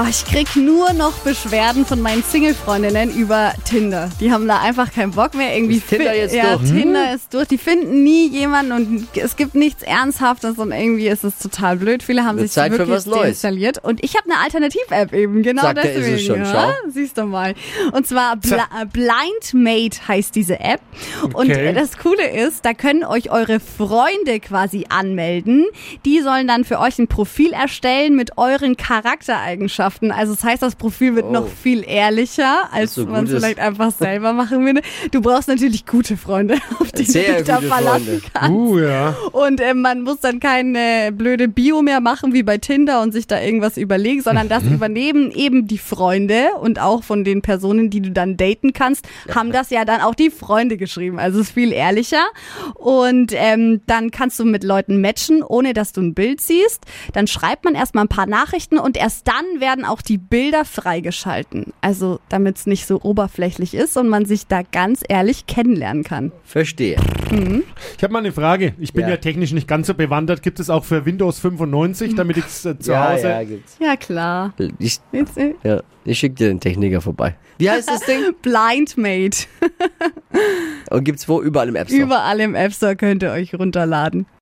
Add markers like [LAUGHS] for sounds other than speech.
Oh, ich krieg nur noch Beschwerden von meinen Single-Freundinnen über Tinder. Die haben da einfach keinen Bock mehr. Irgendwie Ist Tinder jetzt ja, durch? Tinder ist durch. Die finden nie jemanden und es gibt nichts Ernsthaftes und irgendwie ist es total blöd. Viele haben Wird sich Zeit für wirklich deinstalliert. Und ich habe eine Alternativ-App eben, genau Sagt er, ist deswegen. es schon, ja? schau. Siehst du mal. Und zwar Bla Blind Mate heißt diese App. Und Okay. das Coole ist, da können euch eure Freunde quasi anmelden. Die sollen dann für euch ein Profil erstellen mit euren Charaktereigenschaften. Also das heißt, das Profil wird Oh. noch viel ehrlicher, als so man es vielleicht einfach selber machen würde. Du brauchst natürlich gute Freunde, [LAUGHS] auf die Sehr du dich da verlassen Freunde. kannst. Uh, ja. Und äh, man muss dann keine blöde Bio mehr machen wie bei Tinder und sich da irgendwas überlegen, sondern das übernehmen eben die Freunde und auch von den Personen, die du dann daten kannst, haben das ja dann auch die Freunde geschrieben. Also es ist viel ehrlicher. Und ähm, dann kannst du mit Leuten matchen, ohne dass du ein Bild siehst. Dann schreibt man erstmal ein paar Nachrichten und erst dann werden auch die Bilder freigeschalten. Also damit es nicht so oberflächlich ist und man sich da ganz ehrlich kennenlernen kann. Verstehe. Ich habe mal eine Frage. Ich bin Ja. ja. technisch nicht ganz so bewandert. Gibt es auch für Windows 95, damit ich es äh, zu ja, Hause. ja, gibt's. Ja, klar. Ich, äh, ja, ich schicke dir den Techniker vorbei. Wie heißt das Ding? [LAUGHS] Blind Mate. Und gibt's wo? Überall im App Store. Überall im App Store könnt ihr euch runterladen.